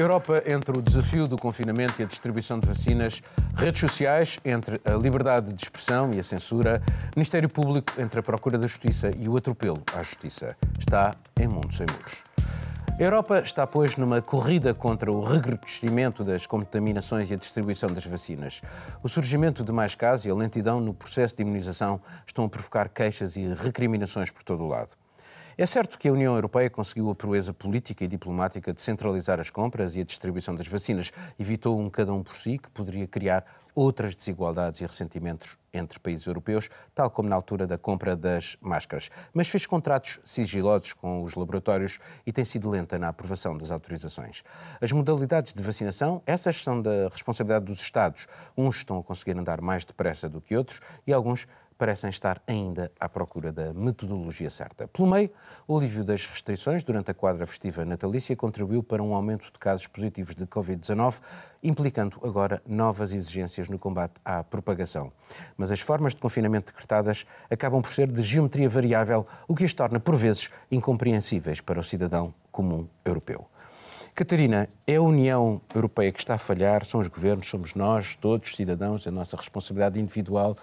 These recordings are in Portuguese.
Europa entre o desafio do confinamento e a distribuição de vacinas, redes sociais entre a liberdade de expressão e a censura, Ministério Público entre a procura da justiça e o atropelo à justiça. Está em mundo sem muros. A Europa está, pois, numa corrida contra o recrudescimento das contaminações e a distribuição das vacinas. O surgimento de mais casos e a lentidão no processo de imunização estão a provocar queixas e recriminações por todo o lado. É certo que a União Europeia conseguiu a proeza política e diplomática de centralizar as compras e a distribuição das vacinas. Evitou um cada um por si, que poderia criar outras desigualdades e ressentimentos entre países europeus, tal como na altura da compra das máscaras. Mas fez contratos sigilosos com os laboratórios e tem sido lenta na aprovação das autorizações. As modalidades de vacinação, essas são da responsabilidade dos Estados. Uns estão a conseguir andar mais depressa do que outros e alguns parecem estar ainda à procura da metodologia certa. Pelo meio, o alívio das restrições durante a quadra festiva natalícia contribuiu para um aumento de casos positivos de Covid-19, implicando agora novas exigências no combate à propagação. Mas as formas de confinamento decretadas acabam por ser de geometria variável, o que as torna, por vezes, incompreensíveis para o cidadão comum europeu. Catarina, é a União Europeia que está a falhar, são os governos, somos nós, todos, cidadãos, a nossa responsabilidade individual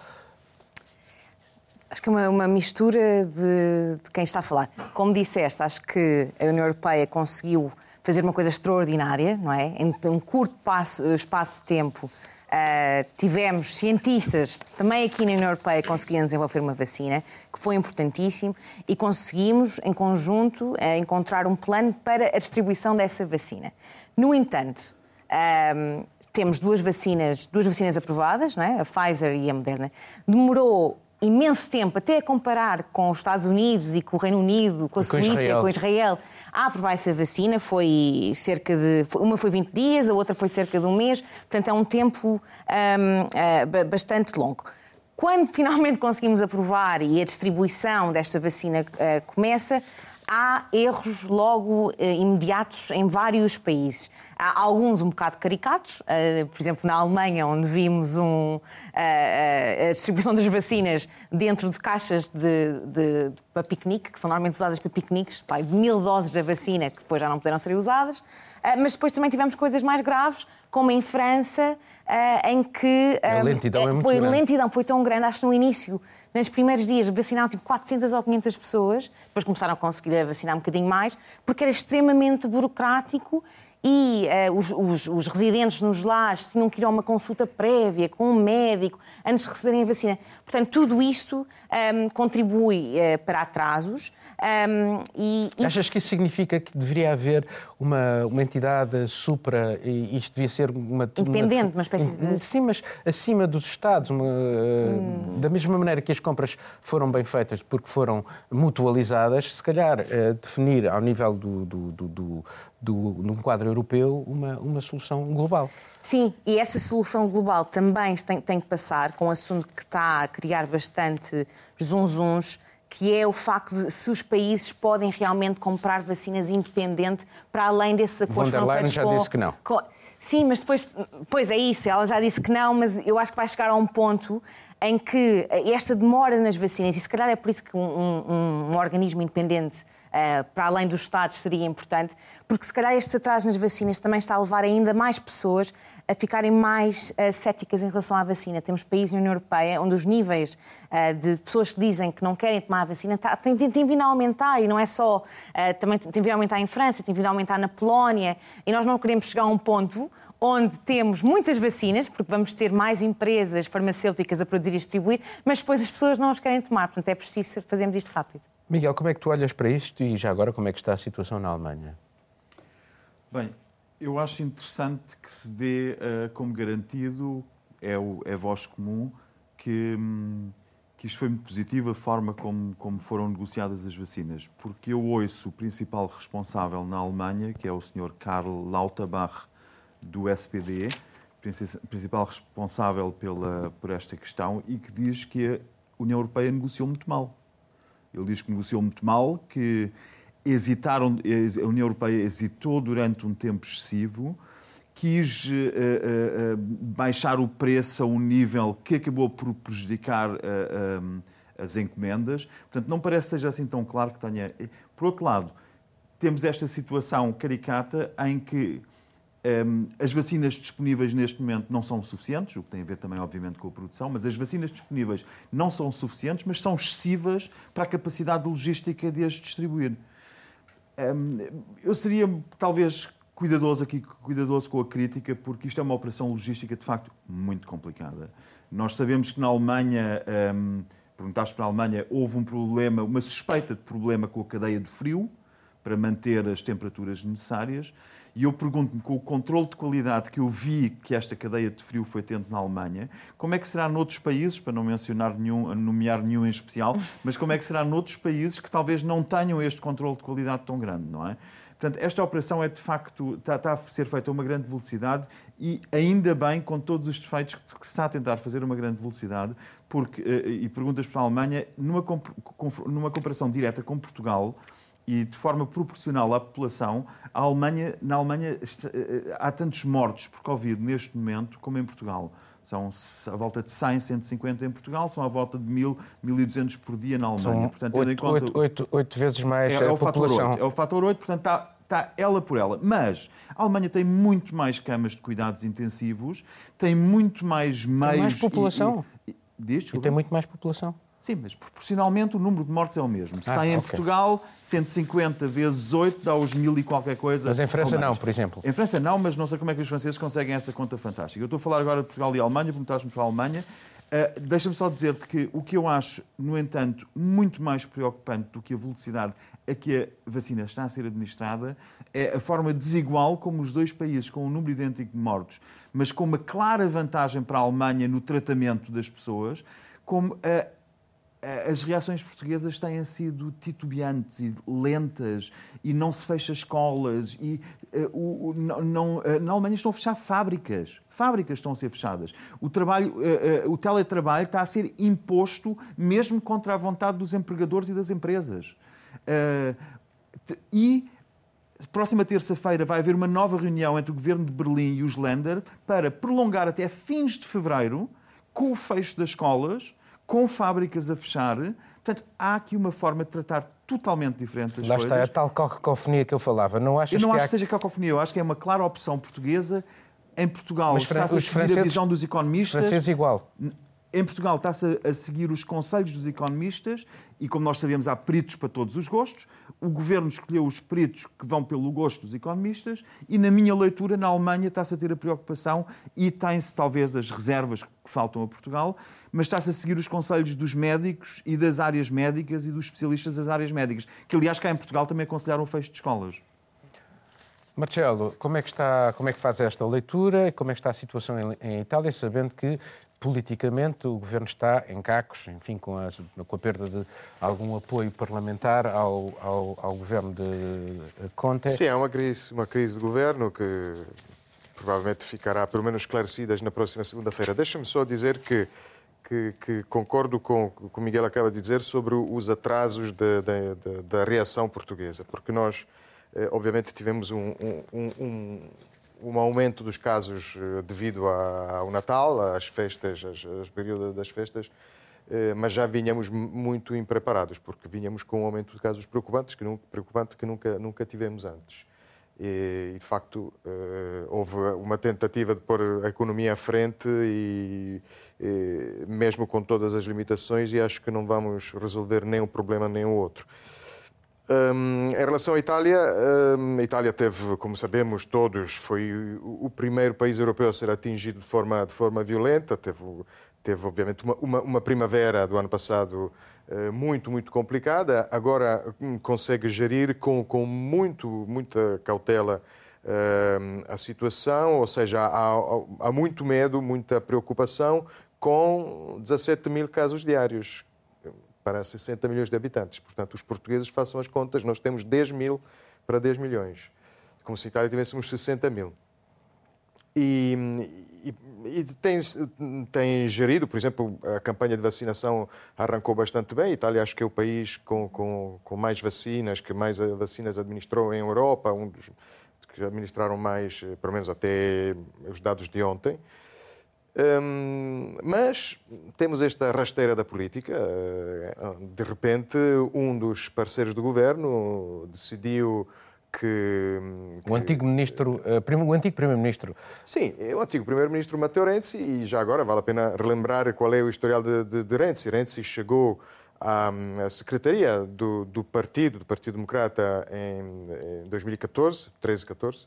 Acho que é uma, uma mistura de, de, quem está a falar. Como disseste, acho que a União Europeia conseguiu fazer uma coisa extraordinária, não é? Em um curto passo, espaço de tempo, uh, tivemos cientistas, também aqui na União Europeia, conseguiram desenvolver uma vacina, que foi importantíssimo, e conseguimos, em conjunto, uh, encontrar um plano para a distribuição dessa vacina. No entanto, uh, temos duas vacinas, duas vacinas aprovadas, não é? a Pfizer e a Moderna. Demorou imenso tempo, até a comparar com os Estados Unidos e com o Reino Unido, com a Suíça, com Israel. com Israel, a aprovar essa vacina foi cerca de. Uma foi 20 dias, a outra foi cerca de um mês, portanto é um tempo um, ah, bastante longo. Quando finalmente conseguimos aprovar e a distribuição desta vacina uh, começa, há erros logo uh, imediatos em vários países. Há alguns um bocado caricatos, uh, por exemplo, na Alemanha, onde vimos um, uh, a distribuição das vacinas dentro de caixas de, de, de, para piquenique, que são normalmente usadas para piqueniques, pá, mil doses da vacina que depois já não puderam ser usadas. mas depois também tivemos coisas mais graves, como em França, em que a lentidão é muito foi grande. lentidão foi tão grande, acho que no início nos primeiros dias vacinaram tipo 400 ou 500 pessoas, depois começaram a conseguir vacinar um bocadinho mais, porque era extremamente burocrático e uh, os, os, os, residentes nos lares tinham que ir a uma consulta prévia com um médico antes de receberem a vacina. Portanto, tudo isto um, ehm, contribui uh, para atrasos. Um, ehm, e, e... Achas que isso significa que deveria haver uma, uma entidade supra, e isto devia ser uma... Independente, uma, uma espécie de... Sim, mas acima dos Estados, uma, hum. da mesma maneira que as compras foram bem feitas porque foram mutualizadas, se calhar uh, definir ao nível do, do, do, do do, num quadro europeu, uma, uma solução global. Sim, e essa solução global também tem, tem que passar com um assunto que está a criar bastante zunzuns, que é o facto de se os países podem realmente comprar vacinas independente para além desses acordos Von der Leyen já com, disse que não. Com, sim, mas depois, pois é isso, ela já disse que não, mas eu acho que vai chegar a um ponto em que esta demora nas vacinas, e se calhar é por isso que um, um, um organismo independente uh, para além dos Estados seria importante, porque se calhar este atraso nas vacinas também está a levar ainda mais pessoas a ficarem mais uh, céticas em relação à vacina. Temos países na União Europeia onde os níveis uh, de pessoas que dizem que não querem tomar a vacina tá, tem, vindo a aumentar e não é só, uh, também tem vindo a aumentar em França, tem vindo a aumentar na Polónia e nós não queremos chegar a um ponto onde temos muitas vacinas, porque vamos ter mais empresas farmacêuticas a produzir e distribuir, mas depois as pessoas não as querem tomar. Portanto, é preciso fazermos isto rápido. Miguel, como é que tu olhas para isto e já agora como é que está a situação na Alemanha? Bem, eu acho interessante que se dê uh, como garantido, é, o, é voz comum, que, um, que isto foi muito positivo, a forma como, como foram negociadas as vacinas. Porque eu ouço o principal responsável na Alemanha, que é o Sr. Karl Lauterbach, do SPD, principal responsável pela, por esta questão, e que diz que a União Europeia negociou muito mal ele diz que negociou muito mal, que hesitaram, a União Europeia hesitou durante um tempo excessivo, quis uh, uh, baixar o preço a um nível que acabou por prejudicar uh, as encomendas. Portanto, não parece que seja assim tão claro que tenha. Por outro lado, temos esta situação caricata em que as vacinas disponíveis neste momento não são suficientes, o que tem a ver também, obviamente, com a produção, mas as vacinas disponíveis não são suficientes, mas são excessivas para a capacidade logística de as distribuir. Eu seria, talvez, cuidadoso aqui, cuidadoso com a crítica, porque isto é uma operação logística, de facto, muito complicada. Nós sabemos que na Alemanha, um, perguntaste para a Alemanha, houve um problema, uma suspeita de problema com a cadeia de frio, para manter as temperaturas necessárias. E eu pergunto-me, com o controle de qualidade que eu vi que esta cadeia de frio foi tendo na Alemanha, como é que será noutros países, para não mencionar nenhum, nomear nenhum em especial, mas como é que será noutros países que talvez não tenham este controle de qualidade tão grande, não é? Portanto, esta operação é de facto, está, está, a ser feita a uma grande velocidade e ainda bem com todos os defeitos que se está a tentar fazer a uma grande velocidade, porque, eh, e perguntas para a Alemanha, numa, numa comparação direta com Portugal, e de forma proporcional à população, a Alemanha, na Alemanha eh, há tantos mortos por Covid neste momento como em Portugal. São à volta de 100, 150 em Portugal, são à volta de 1.000, 1.200 por dia na Alemanha. São portanto, 8, em conta, 8, 8, 8 vezes mais é, a é o população. Fator 8, é o fator 8, portanto está, está ela por ela. Mas a Alemanha tem muito mais camas de cuidados intensivos, tem muito mais meios... Tem mais população. E, e, diz, e tem muito mais população. Sim, mas proporcionalmente o número de mortes é o mesmo. Ah, 100 okay. em Portugal, 150 vezes 8 dá os mil e qualquer coisa. Mas em França não, por exemplo. Em França não, mas não sei como é que os franceses conseguem essa conta fantástica. Eu estou a falar agora de Portugal e Alemanha, perguntaste-me para a Alemanha. Uh, Deixa-me só dizer-te que o que eu acho, no entanto, muito mais preocupante do que a velocidade a que a vacina está a ser administrada é a forma desigual como os dois países, com um número idêntico de mortos, mas com uma clara vantagem para a Alemanha no tratamento das pessoas, como a as reações portuguesas têm sido titubeantes e lentas e não se fecha escolas e uh, o, não, uh, na Alemanha estão a fechar fábricas. Fábricas estão a ser fechadas. O, trabalho, uh, o teletrabalho está a ser imposto mesmo contra a vontade dos empregadores e das empresas. e próxima terça-feira vai haver uma nova reunião entre o governo de Berlim e os Länder para prolongar até fins de fevereiro com o fecho das escolas com fábricas a fechar. Portanto, há aqui uma forma de tratar totalmente diferente das Lá coisas. está, a tal cacofonia que eu falava. Não achas eu não que acho há... que seja cacofonia, eu acho que é uma clara opção portuguesa. Em Portugal está-se a seguir a visão dos economistas. Franceses igual. Em Portugal está-se a seguir os conselhos dos economistas e, como nós sabemos, há peritos para todos os gostos. O governo escolheu os peritos que vão pelo gosto dos economistas e, na minha leitura, na Alemanha está-se a ter a preocupação e tem-se talvez as reservas que faltam a Portugal, mas está-se a seguir os conselhos dos médicos e das áreas médicas e dos especialistas das áreas médicas, que aliás cá em Portugal também aconselharam o fecho de escolas. Marcelo, como é que está, como é que faz esta leitura e como é que está a situação em, em Itália, sabendo que politicamente o governo está em cacos, enfim, com a, com a perda de algum apoio parlamentar ao, ao, ao governo de Conte? Sim, é uma crise, uma crise de governo que provavelmente ficará pelo menos esclarecidas na próxima segunda-feira. Deixa-me só dizer que que, que, concordo com o que o Miguel acaba de dizer sobre os atrasos da, da, reação portuguesa, porque nós, eh, obviamente, tivemos um, um, um, um, aumento dos casos eh, devido ao Natal, às festas, às, período das festas, eh, mas já vinhamos muito impreparados, porque vinhamos com um aumento de casos preocupantes que, preocupante que nunca, nunca tivemos antes. E, de facto, eh, houve uma tentativa de pôr a economia à frente, e, mesmo com todas as limitações, e acho que não vamos resolver nem um problema nem o outro. Um, em relação à Itália, um, a Itália teve, como sabemos todos, foi o, o, primeiro país europeu a ser atingido de forma, de forma violenta. Teve, teve obviamente, uma, uma, uma primavera do ano passado muito, muito complicada. Agora hum, consegue gerir com, com muito, muita cautela uh, a situação, ou seja, há, há, muito medo, muita preocupação com 17 mil casos diários para 60 milhões de habitantes. Portanto, os portugueses façam as contas, nós temos 10 mil para 10 milhões, como se em Itália tivéssemos 60 mil. E, e, e tem, tem gerido, por exemplo, a campanha de vacinação arrancou bastante bem. A Itália acho que é o país com, com, com mais vacinas, que mais vacinas administrou em Europa, um dos que administraram mais, eh, pelo menos até os dados de ontem. Um, mas temos esta rasteira da política. De repente, um dos parceiros do governo decidiu que, O antigo ministro, prim, o antigo primeiro-ministro. Sim, é o antigo primeiro-ministro Matteo Renzi e já agora vale a pena relembrar qual é o historial de, de, de Renzi. Renzi chegou à, à secretaria do, do, partido, do Partido Democrata, em, em 2014, 13, 14,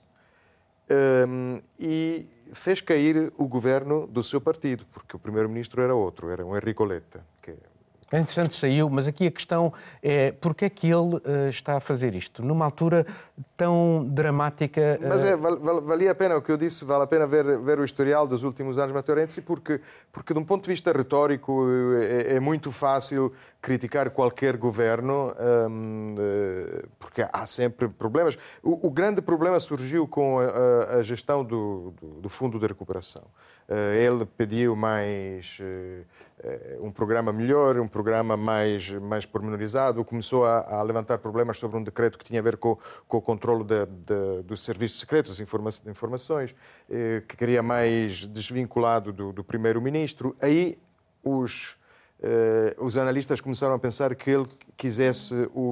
um, e fez cair o governo do seu partido, porque o primeiro-ministro era outro, era um Enrico Letta, que é interessante, saiu, mas aqui a questão é porque é que ele uh, está a fazer isto numa altura tão dramática? Uh... Mas é, val, val, valia a pena, o que eu disse, vale a pena ver, ver o historial dos últimos anos Matteo porque, porque de um ponto de vista retórico é, é muito fácil criticar qualquer governo, um, porque há sempre problemas. O, o, grande problema surgiu com a, a gestão do, do, do, Fundo de Recuperação. Uh, ele pediu mais eh, um programa melhor, um programa mais, mais pormenorizado, começou a, a, levantar problemas sobre um decreto que tinha a ver com, com o controle de, de, dos serviços secretos, informa informações, eh, que queria mais desvinculado do, do primeiro-ministro. Aí os, eh, os analistas começaram a pensar que ele quisesse o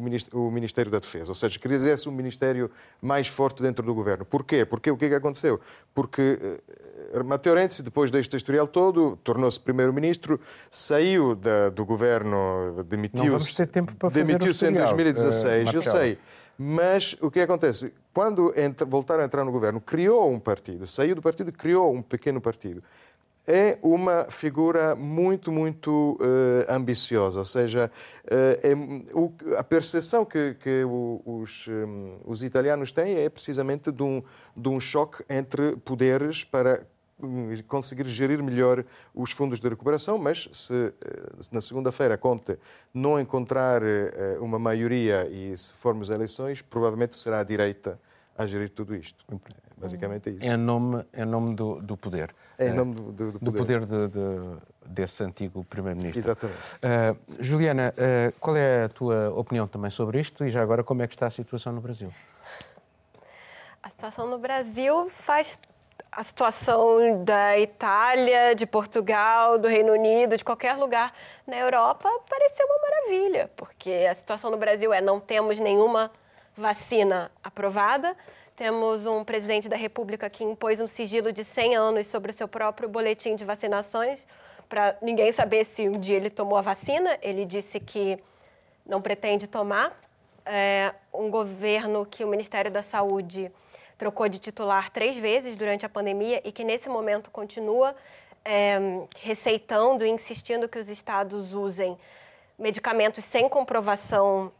Ministério da Defesa, ou seja, quisesse um ministério mais forte dentro do governo. Porquê? Porque o que, é que aconteceu? Porque Matteo Renzi, depois deste historial todo, tornou-se primeiro-ministro, saiu da, do governo, demitiu-se. Não vamos ter tempo para fazer Demitiu-se em 2016, uh, eu sei. Mas o que acontece? Quando entra, voltaram a entrar no governo, criou um partido, saiu do partido e criou um pequeno partido. É uma figura muito, muito uh, ambiciosa, ou seja, uh, é, o, a percepção que, que os, um, os italianos têm é precisamente de um, de um choque entre poderes para conseguir gerir melhor os fundos de recuperação, mas se, eh, na segunda-feira a Conte não encontrar eh, uma maioria e se formos a eleições, provavelmente será a direita a gerir tudo isto. Basicamente é isso. É nome, é nome do, do poder. Em nome do, do, do poder. Do poder de, de, desse antigo Primeiro-Ministro. Exatamente. Uh, Juliana, uh, qual é a tua opinião também sobre isto e já agora como é que está a situação no Brasil? A situação no Brasil faz a situação da Itália, de Portugal, do Reino Unido, de qualquer lugar na Europa pareceu uma maravilha, porque a situação no Brasil é não temos nenhuma vacina aprovada, temos um presidente da República que impôs um sigilo de 100 anos sobre o seu próprio boletim de vacinações, para ninguém saber se um dia ele tomou a vacina. Ele disse que não pretende tomar. É um governo que o Ministério da Saúde trocou de titular três vezes durante a pandemia e que nesse momento continua é, receitando e insistindo que os estados usem medicamentos sem comprovação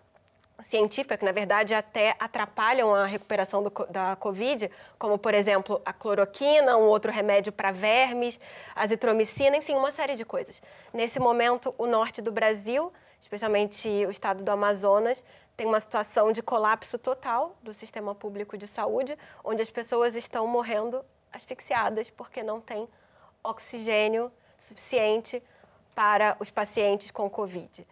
científica, que na verdade até atrapalham a recuperação do, da Covid, como por exemplo a cloroquina, um outro remédio para vermes, azitromicina, enfim, uma série de coisas. Nesse momento, o norte do Brasil, especialmente o estado do Amazonas, tem uma situação de colapso total do sistema público de saúde, onde as pessoas estão morrendo asfixiadas porque não tem oxigênio suficiente para os pacientes com Covid.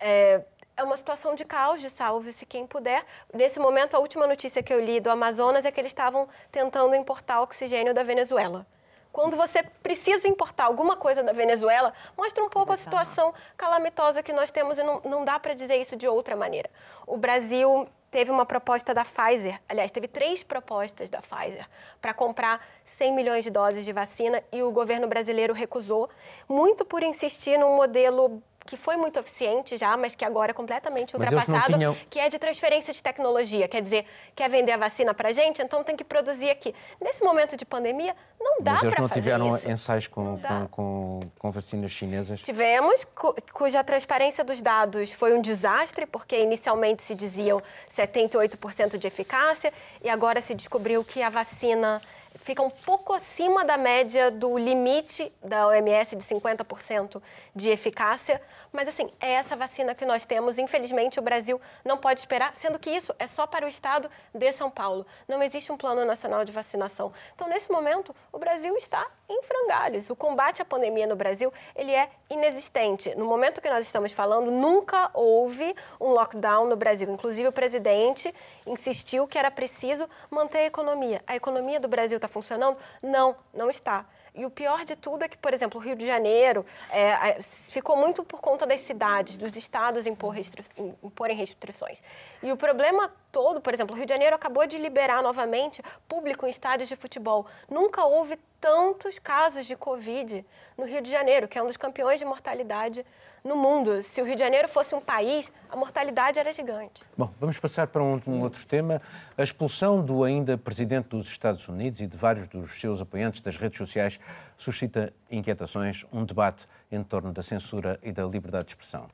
É, é uma situação de caos, de salve-se quem puder. Nesse momento, a última notícia que eu li do Amazonas é que eles estavam tentando importar oxigênio da Venezuela quando você precisa importar alguma coisa da Venezuela, mostra um pouco a situação calamitosa que nós temos e não, não dá para dizer isso de outra maneira. O Brasil teve uma proposta da Pfizer, aliás, teve três propostas da Pfizer para comprar 100 milhões de doses de vacina e o governo brasileiro recusou, muito por insistir num modelo que foi muito eficiente já, mas que agora é completamente ultrapassado, tinham... que é de transferência de tecnologia. Quer dizer, quer vender a vacina para gente, então tem que produzir aqui. Nesse momento de pandemia, não dá para fazer isso. Não tiveram ensaios com, com, com, com, vacinas chinesas? Tivemos, cuja transparência dos dados foi um desastre, porque inicialmente se diziam 78% de eficácia, e agora se descobriu que a vacina fica um pouco acima da média do limite da OMS de 50% de eficácia. Mas, assim, é essa vacina que nós temos. Infelizmente, o Brasil não pode esperar, sendo que isso é só para o estado de São Paulo. Não existe um plano nacional de vacinação. Então, nesse momento, o Brasil está em frangalhos. O combate à pandemia no Brasil, ele é inexistente. No momento que nós estamos falando, nunca houve um lockdown no Brasil. Inclusive, o presidente insistiu que era preciso manter a economia. A economia do Brasil está funcionando? Não, não está. E o pior de tudo é que, por exemplo, o Rio de Janeiro é, ficou muito por conta das cidades, dos estados impor restri imporem restrições. E o problema todo, por exemplo, o Rio de Janeiro acabou de liberar novamente público em estádios de futebol. Nunca houve tantos casos de Covid no Rio de Janeiro, que é um dos campeões de mortalidade no mundo. Se o Rio de Janeiro fosse um país, a mortalidade era gigante. Bom, vamos passar para um, um, outro tema. A expulsão do ainda presidente dos Estados Unidos e de vários dos seus apoiantes das redes sociais suscita inquietações, um debate em torno da censura e da liberdade de expressão.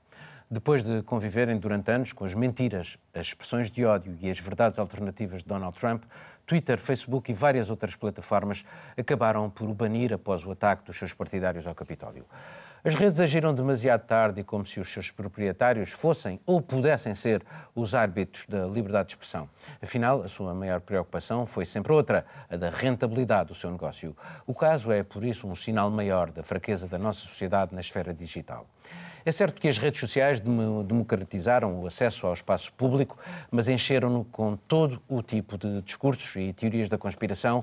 Depois de conviverem durante anos com as mentiras, as expressões de ódio e as verdades alternativas de Donald Trump, Twitter, Facebook e várias outras plataformas acabaram por o banir após o ataque dos seus partidários ao Capitólio. As redes agiram demasiado tarde e como se os seus proprietários fossem ou pudessem ser os árbitros da liberdade de expressão. Afinal, a sua maior preocupação foi sempre outra, a da rentabilidade do seu negócio. O caso é, por isso, um sinal maior da fraqueza da nossa sociedade na esfera digital. É certo que as redes sociais democratizaram o acesso ao espaço público, mas encheram-no com todo o tipo de discursos e teorias da conspiração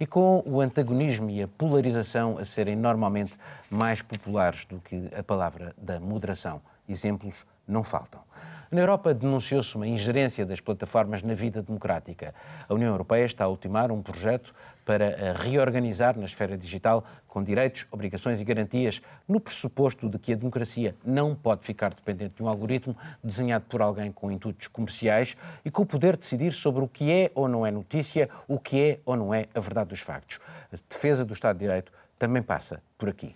e com o antagonismo e a polarização a serem normalmente mais populares do que a palavra da moderação. Exemplos não faltam. Na Europa denunciou-se uma ingerência das plataformas na vida democrática. A União Europeia está a ultimar um projeto para reorganizar na esfera digital com direitos, obrigações e garantias, no pressuposto de que a democracia não pode ficar dependente de um algoritmo desenhado por alguém com intuitos comerciais e com o poder de decidir sobre o que é ou não é notícia, o que é ou não é a verdade dos factos. A defesa do Estado de Direito também passa por aqui.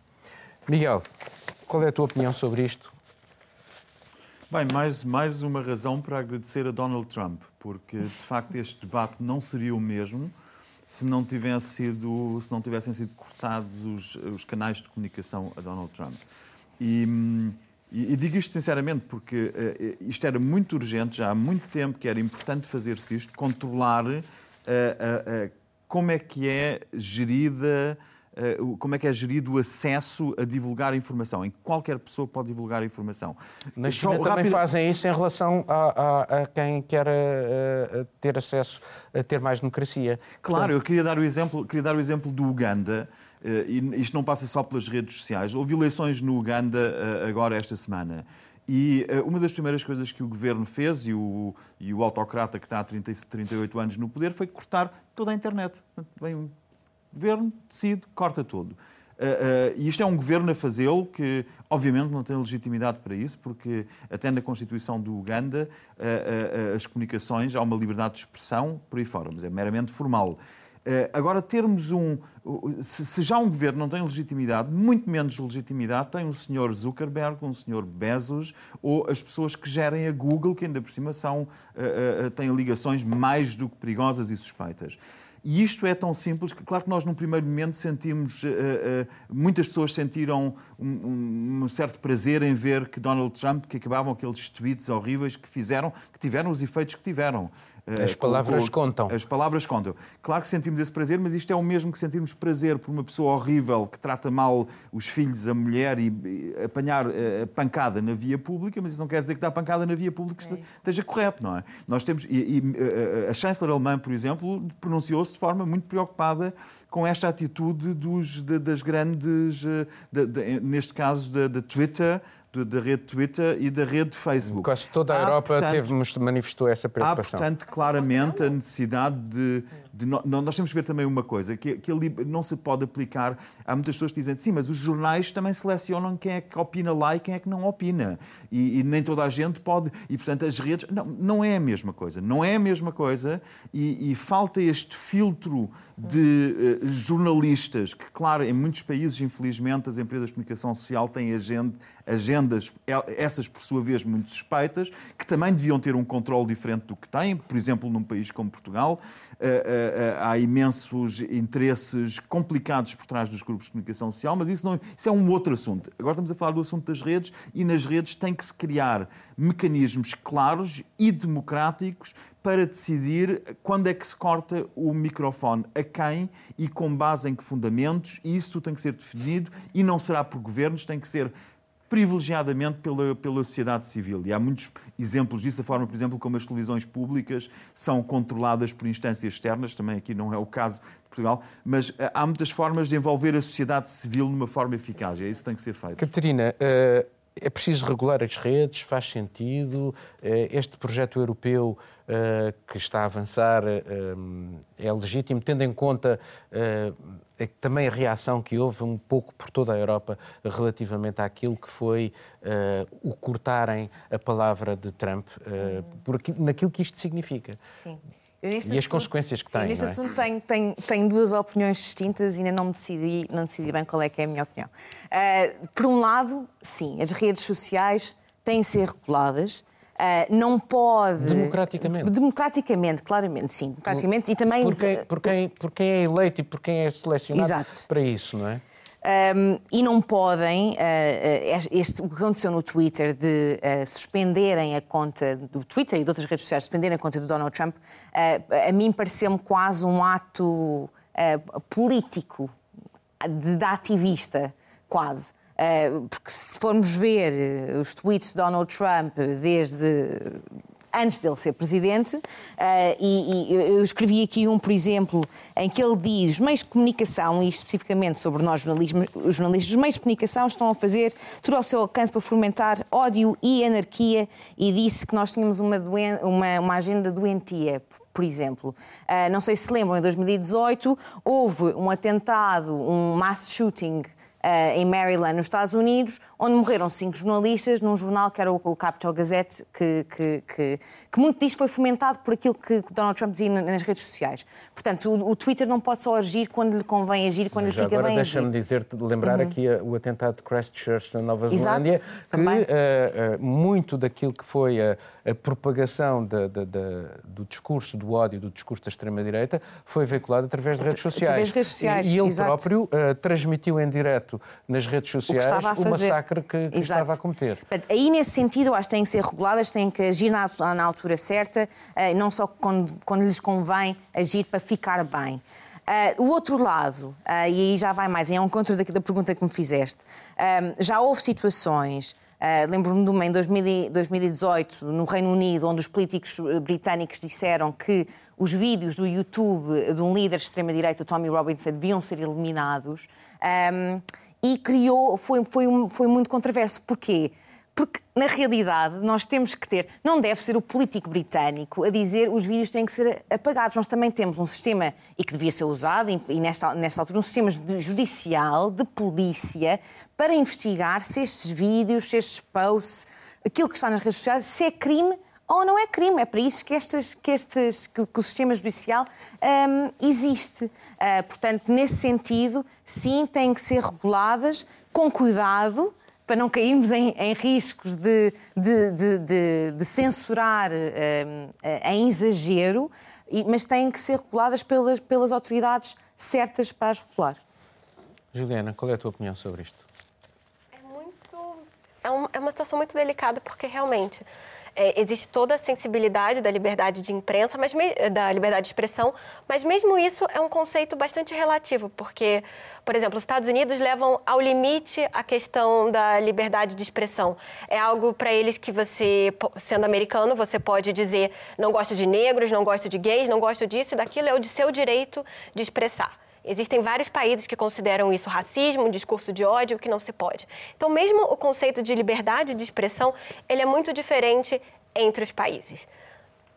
Miguel, qual é a tua opinião sobre isto? Bem, mais, mais uma razão para agradecer a Donald Trump, porque de facto este debate não seria o mesmo se não, tivesse sido, se não tivessem sido cortados os, os canais de comunicação a Donald Trump. E, e, e digo isto sinceramente porque uh, isto era muito urgente, já há muito tempo que era importante fazer-se isto, controlar uh, uh, como é que é gerida eh, como é que é gerido o acesso a divulgar informação, em que qualquer pessoa pode divulgar informação. Na China Só, também rápido... fazem isso em relação a, a, a quem quer a, eh, a ter acesso a ter mais democracia. Claro, Portanto... eu queria dar o exemplo, queria dar o exemplo do Uganda. Eh, e isto não passa só pelas redes sociais. Houve eleições no Uganda agora esta semana. E uma das primeiras coisas que o governo fez, e o, e o autocrata que está há 30, 38 anos no poder, foi cortar toda a internet. Bem, o governo decide, corta tudo. Uh, uh, e isto é um governo a fazê-lo que, obviamente, não tem legitimidade para isso, porque até na Constituição do Uganda uh, as comunicações, há uma liberdade de expressão por aí fora, mas é meramente formal. agora, termos um. Se, se, já um governo não tem legitimidade, muito menos legitimidade tem um senhor Zuckerberg, um senhor Bezos ou as pessoas que gerem a Google, que ainda por cima são, têm ligações mais do que perigosas e suspeitas. E isto é tão simples que, claro que nós, num primeiro momento, sentimos. Uh, uh, muitas pessoas sentiram um, um, certo prazer em ver que Donald Trump, que acabavam aqueles tweets horríveis que fizeram, que tiveram os efeitos que tiveram. Eh, as palavras com, contam. As palavras contam. Claro que sentimos esse prazer, mas isto é o mesmo que sentirmos prazer por uma pessoa horrível que trata mal os filhos, a mulher e, e apanhar a pancada na via pública, mas isso não quer dizer que dar pancada na via pública é. esteja correto, não é? Nós temos. E, e a chanceler alemã, por exemplo, pronunciou-se de forma muito preocupada com esta atitude dos, de, das grandes, de, de, neste caso da Twitter, da rede Twitter e da rede Facebook. Quase toda a há, Europa portanto, teve, manifestou essa preocupação. Há, portanto, claramente a necessidade de, de, Nós temos que ver também uma coisa, que, que não se pode aplicar... Há muitas pessoas que dizem, sim, mas os jornais também selecionam quem é que opina lá e quem é que não opina. E, e nem toda a gente pode... E, portanto, as redes... Não, não é a mesma coisa. Não é a mesma coisa e, e falta este filtro de uh, jornalistas, que, claro, em muitos países, infelizmente, as empresas de comunicação social têm agenda, agendas, essas por sua vez muito suspeitas, que também deviam ter um controle diferente do que têm. Por exemplo, num país como Portugal, uh, uh, há imensos interesses complicados por trás dos grupos de comunicação social, mas isso, não, isso é um outro assunto. Agora estamos a falar do assunto das redes e nas redes tem que se criar mecanismos claros e democráticos para decidir quando é que se corta o microfone a quem e com base em que fundamentos, e isso tem que ser definido e não será por governos, tem que ser privilegiadamente pela, pela sociedade civil. E há muitos exemplos disso, a forma, por exemplo, como as televisões públicas são controladas por instâncias externas, também aqui não é o caso de Portugal, mas há muitas formas de envolver a sociedade civil numa forma eficaz, e é isso que tem que ser feito. Catarina, uh é preciso regular as redes, faz sentido. Este projeto europeu que está a avançar é legítimo, tendo em conta também a reação que houve um pouco por toda a Europa relativamente àquilo que foi o cortarem a palavra de Trump, por aquilo, naquilo que isto significa. Sim. e assunto, as consequências que tem. Neste é? assunto tenho, tenho, tenho, duas opiniões distintas e ainda não decidi, não decidi bem qual é que é a minha opinião. Uh, por um lado, sim, as redes sociais têm de ser reguladas. Uh, não pode. Democraticamente. Democraticamente, claramente, sim. Democraticamente por, e também. Por quem, por, quem, por quem é eleito e por quem é selecionado Exato. para isso, não é? Um, e não podem, uh, este, o que aconteceu no Twitter de uh, suspenderem a conta do Twitter e de outras redes sociais, suspenderem a conta do Donald Trump, uh, a mim pareceu-me quase um ato político, de, de ativista, quase. Porque se formos ver os tweets de Donald Trump desde antes dele ser presidente, uh, e, e, eu escrevi aqui um, por exemplo, em que ele diz os meios de comunicação, e especificamente sobre nós jornalistas, os meios de comunicação estão a fazer tudo ao seu alcance para fomentar ódio e anarquia, e disse que nós tínhamos uma, doen uma, uma agenda doentia, por exemplo. Uh, não sei se lembram, em 2018 houve um atentado, um mass shooting em Maryland, nos Estados Unidos, onde morreram cinco jornalistas num jornal que era o, o Capital Gazette, que, que, que, que, muito disto foi fomentado por aquilo que Donald Trump dizia nas redes sociais. Portanto, o, o Twitter não pode só agir quando lhe convém agir, quando Mas lhe fica agora bem deixa-me dizer, lembrar uhum. aqui o atentado de Christchurch na Nova Exato, Zelândia, que uh, uh, muito daquilo que foi a, a propagação de, de, de, do discurso do ódio, do discurso da extrema-direita, foi veiculado através de redes sociais. Através de redes sociais, E, e ele exato. próprio uh, transmitiu em direto nas redes sociais o, o massacre que, que estava a cometer. Aí, nesse sentido, eu acho que têm que ser reguladas, têm que agir na, na altura certa, uh, não só quando, quando lhes convém agir para ficar bem. Uh, o outro lado, uh, e aí já vai mais, é um encontro da, da pergunta que me fizeste, já houve situações Lembro-me de uma em 2018, no Reino Unido, onde os políticos britânicos disseram que os vídeos do YouTube de um líder de extrema-direita, Tommy Robinson, deviam ser eliminados. Um, e criou, foi, foi, foi muito controverso. Porquê? Porque, na realidade, nós temos que ter. Não deve ser o político britânico a dizer os vídeos têm que ser apagados. Nós também temos um sistema, e que devia ser usado, e nesta, nesta altura, um sistema judicial, de polícia, para investigar se estes vídeos, se estes posts, aquilo que está nas redes sociais, se é crime ou não é crime. É para isso que, estas, que, estes, que, que o sistema judicial um, existe. Uh, portanto, nesse sentido, sim, têm que ser reguladas com cuidado para não cairmos em, em riscos de, de, de, de censurar um, em exagero, mas têm que ser reguladas pelas, pelas autoridades certas para as regular. Juliana, qual é a tua opinião sobre isto? É muito. É uma, é uma situação muito delicada, porque realmente é, existe toda a sensibilidade da liberdade de imprensa, mas me, da liberdade de expressão, mas mesmo isso é um conceito bastante relativo, porque, por exemplo, os Estados Unidos levam ao limite a questão da liberdade de expressão. É algo para eles que você, sendo americano, você pode dizer não gosto de negros, não gosto de gays, não gosto disso e daquilo, é o de seu direito de expressar. Existem vários países que consideram isso racismo, um discurso de ódio, que não se pode. Então, mesmo o conceito de liberdade de expressão, ele é muito diferente entre os países.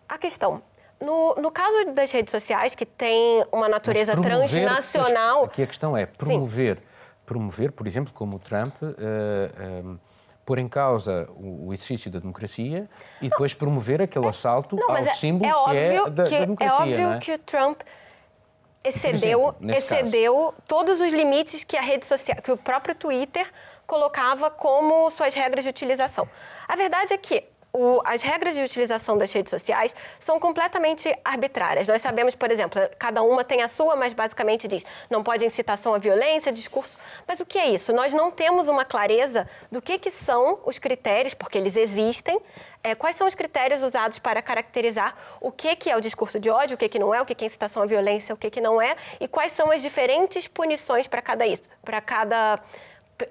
A questão, no, no, caso das redes sociais, que tem uma natureza promover, transnacional. Aqui a questão é promover, promover, por exemplo, como o Trump. Uh, eh, um, eh, pôr em causa o, o, exercício da democracia e depois promover aquele assalto não, ao é, símbolo é que é da, que, da democracia. É óbvio é? que o Trump excedeu, exemplo, excedeu todos os limites que a rede social, que o próprio Twitter colocava como suas regras de utilização. A verdade é que o, as regras de utilização das redes sociais são completamente arbitrárias. Nós sabemos, por exemplo, cada uma tem a sua, mas basicamente diz não pode incitação à violência, discurso. Mas o que é isso? Nós não temos uma clareza do que, que são os critérios, porque eles existem, é, quais são os critérios usados para caracterizar o que, que é o discurso de ódio, o que, que não é, o que, que é incitação à violência, o que, que não é, e quais são as diferentes punições para cada isso, para cada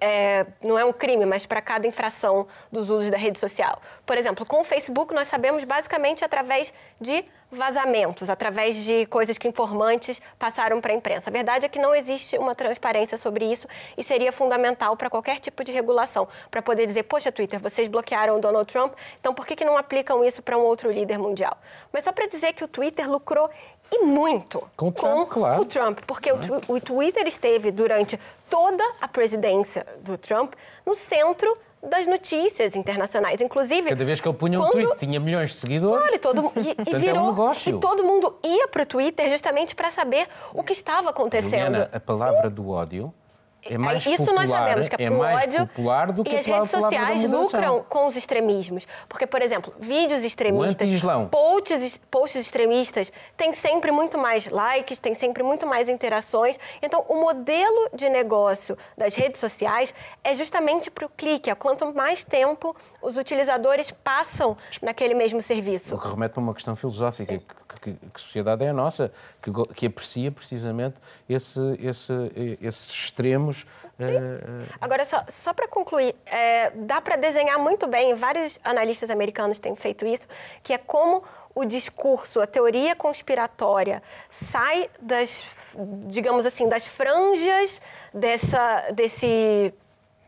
é, não é um crime, mas para cada infração dos usos da rede social. Por exemplo, com o Facebook, nós sabemos basicamente através de vazamentos, através de coisas que informantes passaram para a imprensa. A verdade é que não existe uma transparência sobre isso e seria fundamental para qualquer tipo de regulação, para poder dizer, poxa, Twitter, vocês bloquearam o Donald Trump, então por que, que não aplicam isso para um outro líder mundial? Mas só para dizer que o Twitter lucrou e muito com o Trump, com claro. o Trump porque o, o Twitter esteve durante toda a presidência do Trump no centro das notícias internacionais. Inclusive. Cada vez que ele punha um quando... tweet, tinha milhões de seguidores. Claro, e, todo, e, e virou. É um negócio. E todo mundo ia para o Twitter justamente para saber o que estava acontecendo. Juliana, a palavra Sim. do ódio é mais Isso popular, nós sabemos, que é, é ódio popular do que e as redes sociais lucram com os extremismos. Porque, por exemplo, vídeos extremistas, posts, posts extremistas, têm sempre muito mais likes, têm sempre muito mais interações. Então, o modelo de negócio das redes sociais é justamente para o clique. É quanto mais tempo os utilizadores passam naquele mesmo serviço. O que remete a uma questão filosófica. Que, que, sociedade é a nossa, que, que aprecia precisamente esse, esse, esses extremos. Uh... Agora, só, só para concluir, é, dá para desenhar muito bem, vários analistas americanos têm feito isso, que é como o discurso, a teoria conspiratória sai das, digamos assim, das franjas dessa, desse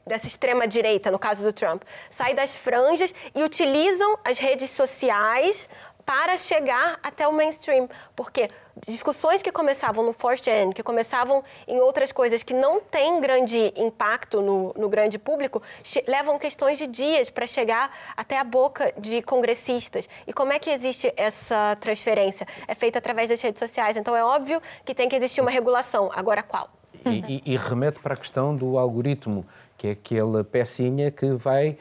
dessa extrema direita, no caso do Trump, sai das franjas e utilizam as redes sociais para chegar até o mainstream. Porque discussões que começavam no 4chan, que começavam em outras coisas que não têm grande impacto no, no grande público, levam questões de dias para chegar até a boca de congressistas. E como é que existe essa transferência? É feita através das redes sociais. Então é óbvio que tem que existir uma regulação. Agora qual? E, e, e remete para a questão do algoritmo, que é aquela pecinha que vai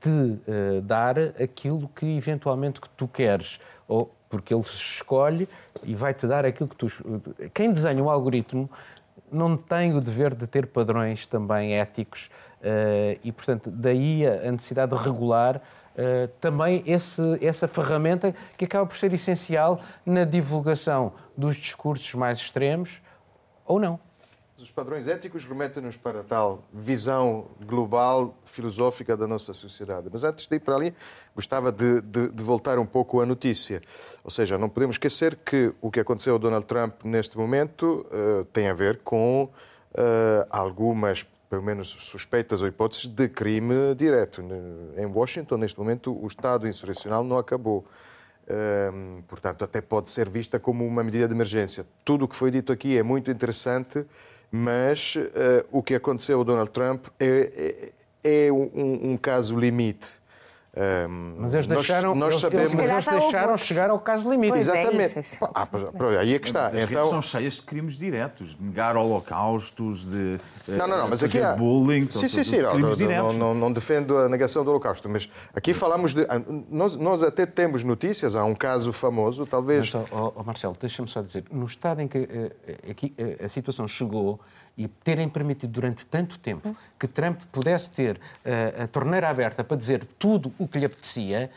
te uh, dar aquilo que eventualmente que tu queres, ou porque ele escolhe e vai-te dar aquilo que tu. Quem desenha o algoritmo não tem o dever de ter padrões também éticos uh, e, portanto, daí a necessidade de regular uh, também esse, essa ferramenta que acaba por ser essencial na divulgação dos discursos mais extremos ou não. Os padrões éticos remetem-nos para tal visão global, filosófica da nossa sociedade. Mas antes de ir para ali, gostava de, de, de, voltar um pouco à notícia. Ou seja, não podemos esquecer que o que aconteceu ao Donald Trump neste momento uh, tem a ver com uh, algumas, pelo menos, suspeitas ou hipóteses de crime direto. Em Washington, neste momento, o Estado insurrecional não acabou. Um, portanto, até pode ser vista como uma medida de emergência. Tudo o que foi dito aqui é muito interessante mas uh, o que aconteceu ao Donald Trump é, é, é um, um, caso limite. Um, mas eles deixaram, nós, nós sabemos, eles, eles deixaram chegar ao caso limite. Pois é Exatamente. É isso, isso. Ah, aí é que está. Mas as então... são cheias de crimes diretos, de negar holocaustos, de não, não, não, mas aqui há... bullying, sim, sim, sim, crimes não, diretos. Não, não, não, defendo a negação do holocausto, mas aqui falamos de... Nós, nós até temos notícias, há um caso famoso, talvez... Mas, oh, oh Marcelo, deixa-me só dizer, no estado em que uh, aqui, uh, a situação chegou e terem permitido durante tanto tempo que Trump pudesse ter uh, a torneira aberta para dizer tudo o que lhe apetecia,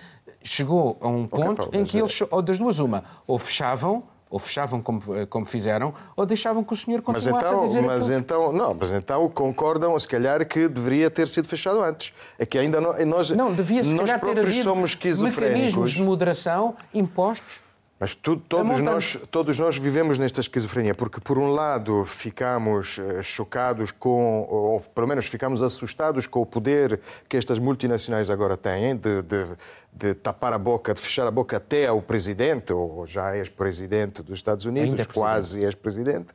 chegou a um ponto okay, em que eles, ou das duas, uma, ou fechavam ou fechavam como, eh, como fizeram, ou deixavam que o senhor continuasse mas então, a dizer mas então Não, mas então concordam, se calhar, que deveria ter sido fechado antes. É que ainda não, nós, não devia, se nós próprios somos esquizofrénicos. mecanismos de moderação impostos mas tu, todos, nós, todos nós vivemos nesta esquizofrenia, porque, por um lado, ficamos eh, chocados com, ou pelo menos ficamos assustados com o poder que estas multinacionais agora têm de, de, de tapar a boca, de fechar a boca até ao presidente, ou já ex-presidente dos Estados Unidos, quase ex-presidente.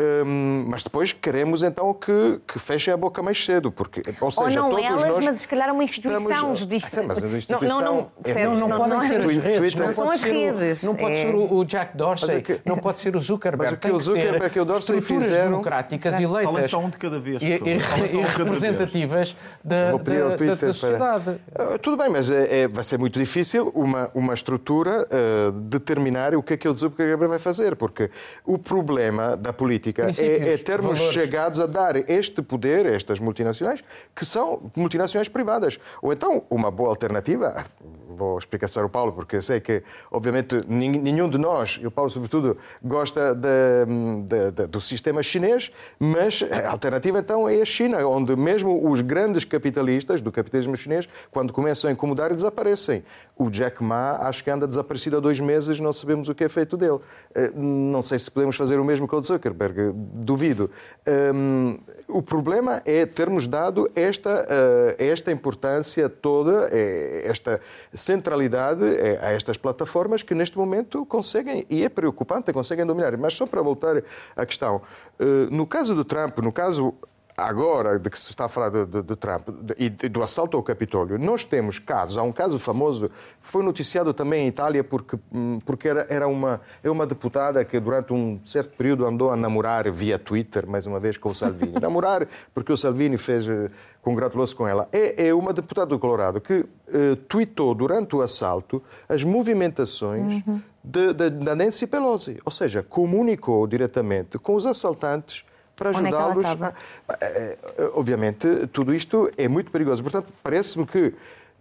Hum, mas depois queremos então que, que fechem a boca mais cedo, porque, ou seja, ou não todos elas, nós mas se calhar uma instituição estamos... judicial. Ah, mas a instituição não, não, é não, não, não, podem ser as redes, não, são as redes. Não pode ser o Jack Dorsey, que, não pode ser o Zuckerberg. Mas o que o Zuckerberg e o Dorsey fizeram... democráticas Exato. eleitas. só um de cada vez. E, e, e representativas da, da, da, da sociedade. Uh, tudo bem, mas é, é, vai ser muito difícil uma, uma estrutura uh, determinar o que é que o Zuckerberg vai fazer, porque o problema da política é, é termos valores. chegados a dar este poder a estas multinacionais, que são multinacionais privadas. Ou então, uma boa alternativa, vou explicar o Paulo, porque sei que, obviamente, nenhum de nós, e o Paulo sobretudo, gosta de, de, de, do sistema chinês, mas a alternativa então é a China, onde mesmo os grandes capitalistas do capitalismo chinês, quando começam a incomodar, desaparecem. O Jack Ma acho que anda desaparecido há dois meses, não sabemos o que é feito dele. Eh, não sei se podemos fazer o mesmo com o Zuckerberg, duvido. Um, o problema é termos dado esta, uh, esta importância toda, eh, esta centralidade a estas plataformas que neste momento conseguem, e é preocupante, conseguem dominar. Mas só para voltar à questão, uh, no caso do Trump, no caso agora de que se está a falar do Trump e do assalto ao Capitólio, nós temos casos, há um caso famoso, foi noticiado também em Itália porque, hum, porque era, era uma, é uma deputada que durante um certo período andou a namorar via Twitter, mais uma vez, com o Salvini. namorar porque o Salvini fez, eh, congratulou-se com ela. É, é uma deputada do Colorado que uh, tweetou durante o assalto as movimentações uhum. de, de, da Nancy Pelosi, ou seja, comunicou diretamente com os assaltantes para é ajudá-los. É obviamente, tudo isto é muito perigoso. Portanto, parece-me que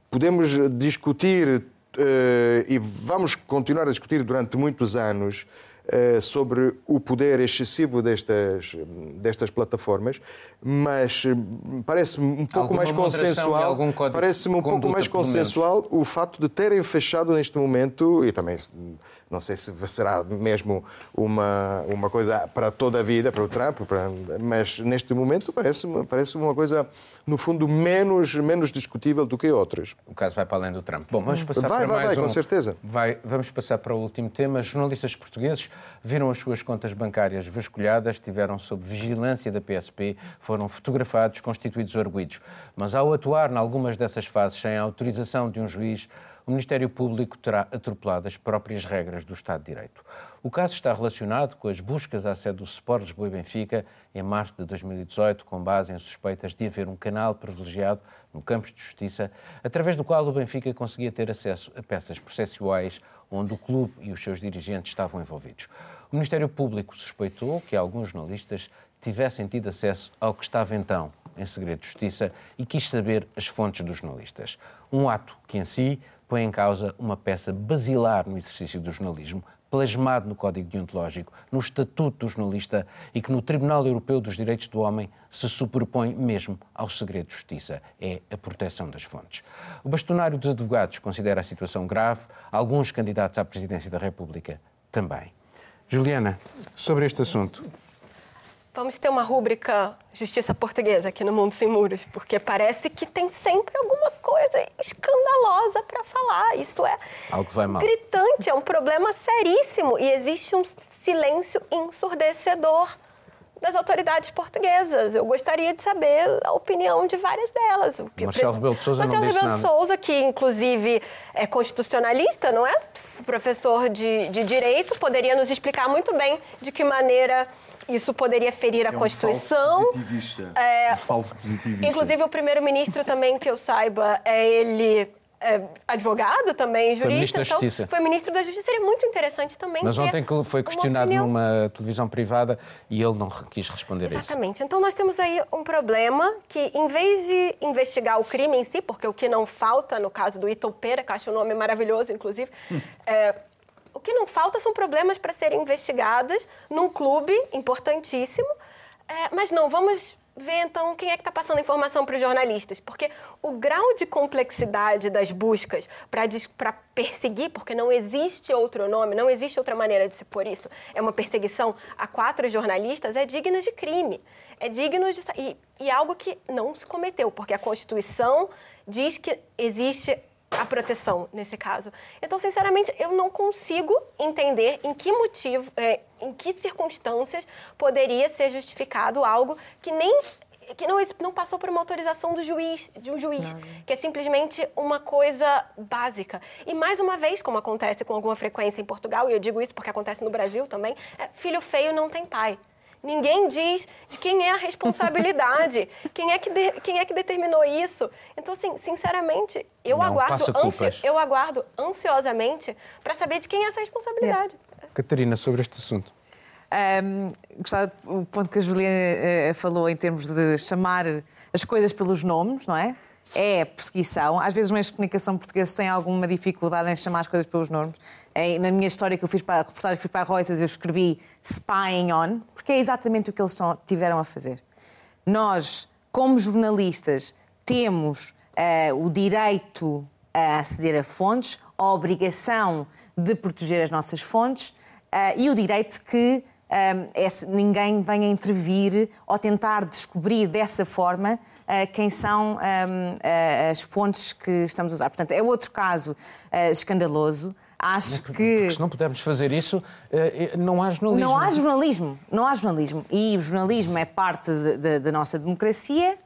podemos discutir Uh, e vamos continuar a discutir durante muitos anos uh, sobre o poder excessivo destas, destas plataformas, mas parece-me um pouco Alguma mais consensual. Parece-me um pouco mais consensual o facto de terem fechado neste momento e também não sei se será mesmo uma, uma coisa para toda a vida, para o Trump, para, mas neste momento parece-me parece uma coisa, no fundo, menos, menos discutível do que outras. O caso vai para além do Trump. Bom, vamos passar vai, para vai, mais vai, um... com certeza. Vai, vamos passar para o último tema. Jornalistas portugueses viram as suas contas bancárias vasculhadas, estiveram sob vigilância da PSP, foram fotografados, constituídos arguídos. Mas ao atuar em algumas dessas fases sem a autorização de um juiz, o Ministério Público terá atropelado as próprias regras do Estado de Direito. O caso está relacionado com as buscas à sede do Sport Lisboa e Benfica em março de 2018, com base em suspeitas de haver um canal privilegiado no Campos de Justiça, através do qual o Benfica conseguia ter acesso a peças processuais onde o clube e os seus dirigentes estavam envolvidos. O Ministério Público suspeitou que alguns jornalistas tivessem tido acesso ao que estava então em segredo de justiça e quis saber as fontes dos jornalistas. Um ato que em si põe em causa uma peça basilar no exercício do jornalismo, plasmado no Código Deontológico, no Estatuto do Jornalista e que no Tribunal Europeu dos Direitos do Homem se superpõe mesmo ao segredo de justiça, é a proteção das fontes. O bastonário dos advogados considera a situação grave, alguns candidatos à presidência da República também. Juliana, sobre este assunto, Vamos ter uma rúbrica Justiça Portuguesa aqui no Mundo Sem Muros, porque parece que tem sempre alguma coisa escandalosa para falar. Isso é Algo vai mal. gritante, é um problema seríssimo e existe um silêncio ensurdecedor das autoridades portuguesas. Eu gostaria de saber a opinião de várias delas. Marcelo Rebelo de Sousa Marcelo não Rebelo de Sousa, que inclusive é constitucionalista, não é? Professor de, de Direito, poderia nos explicar muito bem de que maneira isso poderia ferir a é um Constituição. Falso positivista. É, um falso positivista. Inclusive, o primeiro-ministro também, que eu saiba, é ele é, advogado também, jurista. Foi ministro da então, Justiça. Foi ministro da Justiça. Seria muito interessante também Mas ontem que foi questionado numa televisão privada e ele não quis responder Exatamente. a isso. Exatamente. Então nós temos aí um problema que, em vez de investigar o crime em si, porque o que não falta, no caso do Ito Pera, que eu acho um nome maravilhoso, inclusive, hum. é, o que não falta são problemas para serem investigados num clube importantíssimo. É, mas não, vamos ver então quem é que está passando informação para os jornalistas, porque o grau de complexidade das buscas para perseguir, porque não existe outro nome, não existe outra maneira de se pôr isso, é uma perseguição a quatro jornalistas, é digno de crime. É digno de. E, e algo que não se cometeu, porque a Constituição diz que existe a proteção nesse caso. Então, sinceramente, eu não consigo entender em que motivo, é, em que circunstâncias poderia ser justificado algo que nem que não, não passou por uma autorização do juiz, de um juiz, não. que é simplesmente uma coisa básica. E mais uma vez, como acontece com alguma frequência em Portugal, e eu digo isso porque acontece no Brasil também, é, filho feio não tem pai. Ninguém diz de quem é a responsabilidade, quem, é que de, quem é que determinou isso. Então, assim, sinceramente, eu, aguardo, ansi, eu aguardo ansiosamente para saber de quem é essa responsabilidade. É. Catarina, sobre este assunto. Um, gostava do ponto que a Juliana uh, falou em termos de chamar as coisas pelos nomes, não é? é perseguição. Às vezes, os meios de comunicação portugueses têm alguma dificuldade em chamar as coisas pelos nomes. Em- Na minha história que eu fiz para a reportagem que fiz para a Reuters, eu escrevi spying on, porque é exatamente o que eles estão- tiveram a fazer. Nós, como jornalistas, temos eh, o direito a aceder a fontes, a obrigação de proteger as nossas fontes eh, e o direito que eh, ninguém venha intervir ou tentar descobrir dessa forma eh, quem são eh, as fontes que estamos a usar. Portanto, é outro caso escandaloso. Acho que. Porque se não pudermos fazer isso, eh, eh, não há jornalismo. Não há jornalismo, não há jornalismo. E o jornalismo é parte de- de- da nossa democracia,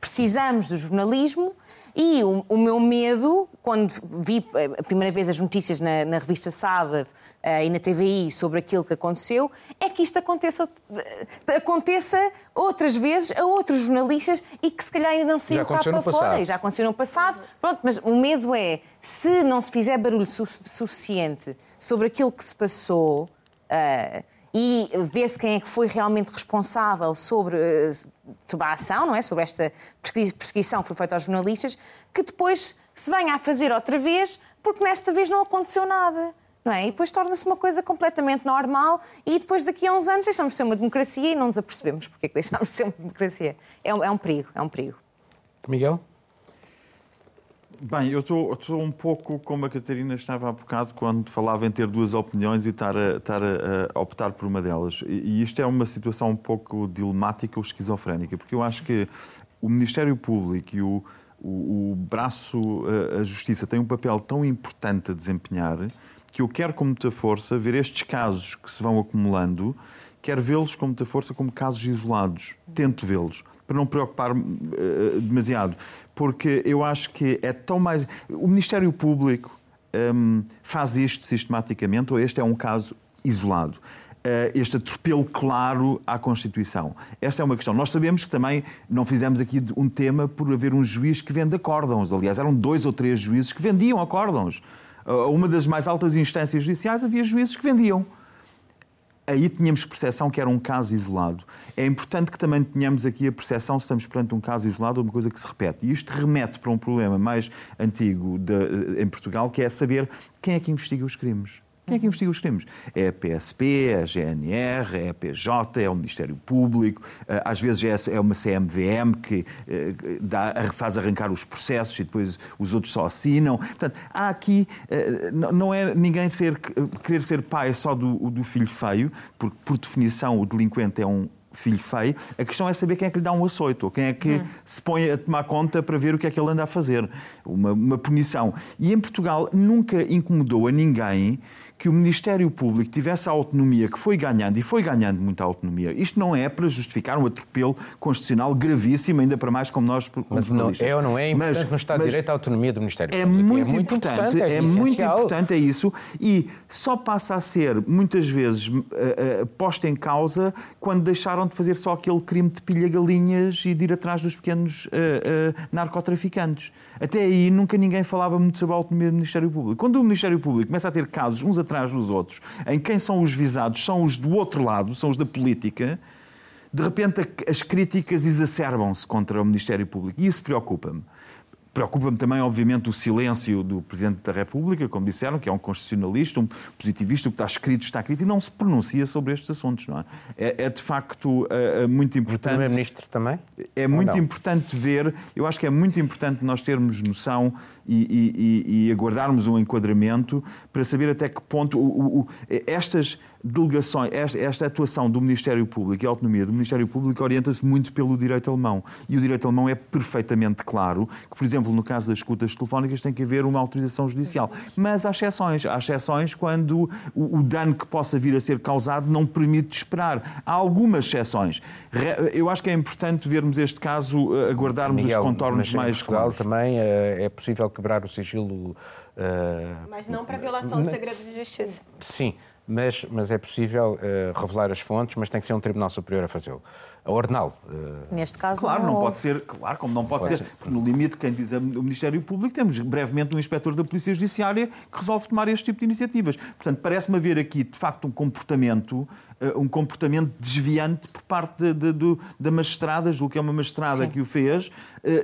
precisamos do jornalismo. E o, o meu medo, quando vi eh, a primeira vez as notícias na, na revista Sábado eh, e na TVI sobre aquilo que aconteceu, é que isto aconteça, eh, aconteça outras vezes a outros jornalistas e que se calhar ainda não saiu cá para passado. fora. E Já aconteceu no passado. Pronto, mas o medo é, se não se fizer barulho su- suficiente sobre aquilo que se passou ah, e ver-se quem é que foi realmente responsável sobre, eh, sobre a ação, não é? Sobre esta persegui- perseguição que foi feita aos jornalistas, que depois se venha a fazer outra vez, porque nesta vez não aconteceu nada. Não é? E depois torna-se uma coisa completamente normal e depois daqui a uns anos deixamos de ser uma democracia e não nos apercebemos porque é que deixámos de ser uma democracia. É um, é um perigo, é um perigo. Miguel? Bem, eu estou um pouco como a Catarina estava há bocado quando falava em ter duas opiniões e estar a, estar a- a optar por uma delas. E, e isto é uma situação um pouco dilemática ou esquizofrénica, porque eu acho que o Ministério Público e o, o, o braço, a, a Justiça, têm um papel tão importante a desempenhar que eu quero com muita força ver estes casos que se vão acumulando, quero vê-los com muita força como casos isolados. Tento vê-los para não preocupar eh, demasiado, porque eu acho que é tão mais. O Ministério Público hum, faz isto sistematicamente, ou este é um caso isolado. Eh, este atropelo claro à Constituição. Essa é uma questão. Nós sabemos que também não fizemos aqui um tema por haver um juiz que vende acórdãos. Aliás, eram dois ou três juízes que vendiam acórdãos. A uma das mais altas instâncias judiciais havia juízes que vendiam aí tínhamos percepção que era um caso isolado. É importante que também tenhamos aqui a percepção se estamos perante um caso isolado ou uma coisa que se repete. E isto remete para um problema mais antigo de- em Portugal, que é saber quem é que investiga os crimes. Quem é que investiga os crimes? É a PSP, é a GNR, é a PJ, é o Ministério Público, eh, às vezes é uma CMVM que eh, dá- faz arrancar os processos e depois os outros só assinam. Portanto, há aqui, eh, não é ninguém ser, querer ser pai só do, do filho feio, porque por definição o delinquente é um filho feio, a questão é saber quem é que lhe dá um açoito, ou quem é que se põe a tomar conta para ver o que é que ele anda a fazer. Uma, uma punição. E em Portugal nunca incomodou a ninguém que o Ministério Público tivesse a autonomia que foi ganhando, e foi ganhando muita autonomia. Isto não é para justificar um atropelo constitucional gravíssimo, ainda para mais como nós, como Mas não, é ou não é importante Mas- no Estado de Direito a autonomia do Ministério é Público? muito, importante, é, muito essencial. importante, é isso. E só passa a ser, muitas vezes, eh, eh, posta em causa quando deixaram de fazer só aquele crime de pilha-galinhas e de ir atrás dos pequenos eh, narcotraficantes. Até aí nunca ninguém falava muito sobre a autonomia do Ministério Público. Quando o Ministério Público começa a ter casos uns atrás dos outros, em quem são os visados são os do outro lado, são os da política, de repente as críticas exacerbam-se contra o Ministério Público. E isso preocupa-me. Preocupa-me também, obviamente, o silêncio do Presidente da República, como disseram, que é um constitucionalista, um positivista, o que está escrito está escrito, e não se pronuncia sobre estes assuntos. Não é? é, é, de facto eh, eh, muito O importante. Primeiro-Ministro também? É muito importante ver, eu acho que é muito importante nós termos noção e, e- e- aguardarmos um enquadramento para saber até que ponto o- o- estas delegações, esta, esta atuação do Ministério Público e a autonomia do Ministério Público orienta-se muito pelo direito alemão. E o direito alemão é perfeitamente claro que, por exemplo, no caso das escutas telefónicas tem que haver uma autorização judicial. Mas há exceções. Há exceções quando o, o dano que possa vir a ser causado não permite esperar. Há algumas exceções. Eu acho que é importante vermos este caso, eh, aguardarmos Miguel, os contornos mais Portugal claros. também eh, é possível quebrar o sigilo. eh, Mas não para violação do segredo de justiça. Sim, mas, mas é possível eh, revelar as fontes, mas tem que ser um Tribunal Superior a fazê-lo. A Ordinal. eh, Neste caso, Claro, não houve. pode ser, claro, como não pode, Pode ser. ser. Porque no limite, quem diz é o Ministério Público, temos brevemente um inspetor da Polícia Judiciária que resolve tomar este tipo de iniciativas. Portanto, parece-me haver aqui, de facto, um comportamento uh, um comportamento desviante por parte de, de, da magistrada, julgo que é uma magistrada Sim. que o fez, uh,